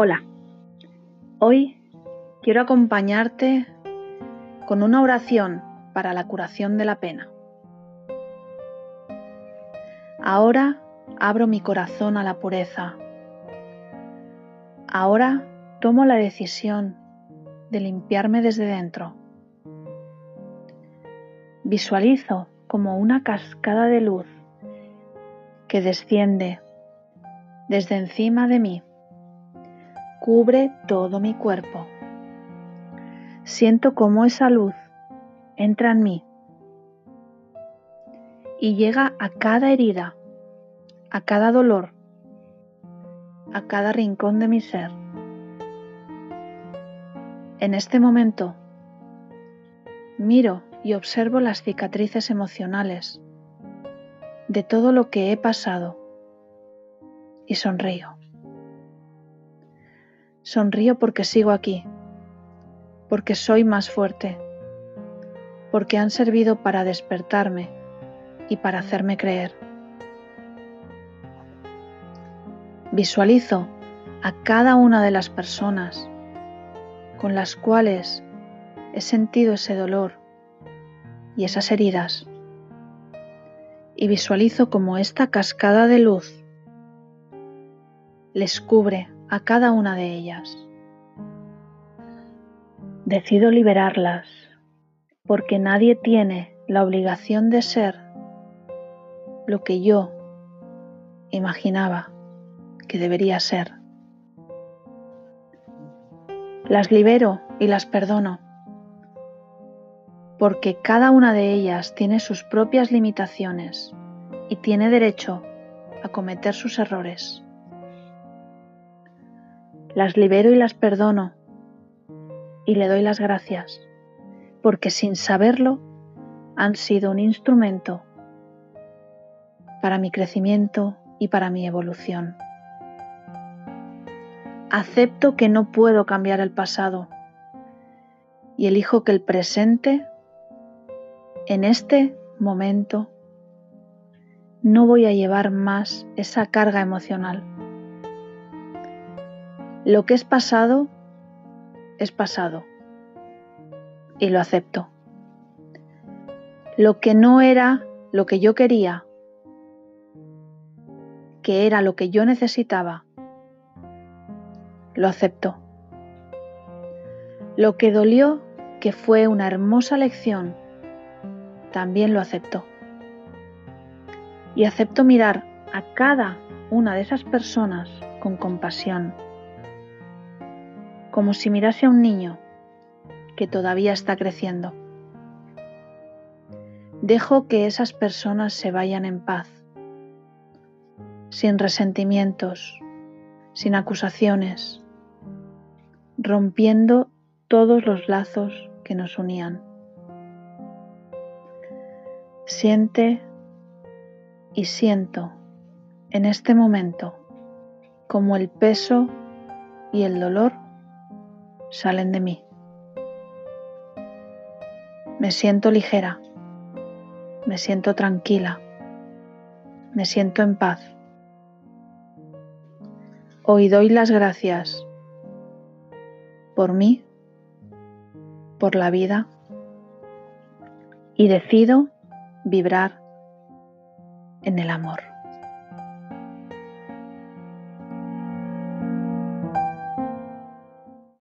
Hola, hoy quiero acompañarte con una oración para la curación de la pena. Ahora abro mi corazón a la pureza. Ahora tomo la decisión de limpiarme desde dentro. Visualizo como una cascada de luz que desciende desde encima de mí, cubre todo mi cuerpo. Siento como esa luz entra en mí y llega a cada herida, a cada dolor, a cada rincón de mi ser. En este momento miro y observo las cicatrices emocionales de todo lo que he pasado y sonrío. Sonrío porque sigo aquí, porque soy más fuerte, porque han servido para despertarme y para hacerme creer. Visualizo a cada una de las personas con las cuales he sentido ese dolor y esas heridas y visualizo como esta cascada de luz les cubre a cada una de ellas. Decido liberarlas porque nadie tiene la obligación de ser lo que yo imaginaba que debería ser. Las libero y las perdono, porque cada una de ellas tiene sus propias limitaciones y tiene derecho a cometer sus errores. Las libero y las perdono y le doy las gracias, porque sin saberlo han sido un instrumento para mi crecimiento y para mi evolución. Acepto que no puedo cambiar el pasado y elijo que el presente, en este momento, no voy a llevar más esa carga emocional. Lo que es pasado es pasado y lo acepto. Lo que no era lo que yo quería que era lo que yo necesitaba, lo acepto. Lo que dolió, que fue una hermosa lección, también lo acepto. Y acepto mirar a cada una de esas personas con compasión, como si mirase a un niño que todavía está creciendo. Dejo que esas personas se vayan en paz sin resentimientos, sin acusaciones, rompiendo todos los lazos que nos unían. Siente y siento en este momento como el peso y el dolor salen de mí. Me siento ligera, me siento tranquila, me siento en paz. Hoy doy las gracias por mí, por la vida y decido vibrar en el amor.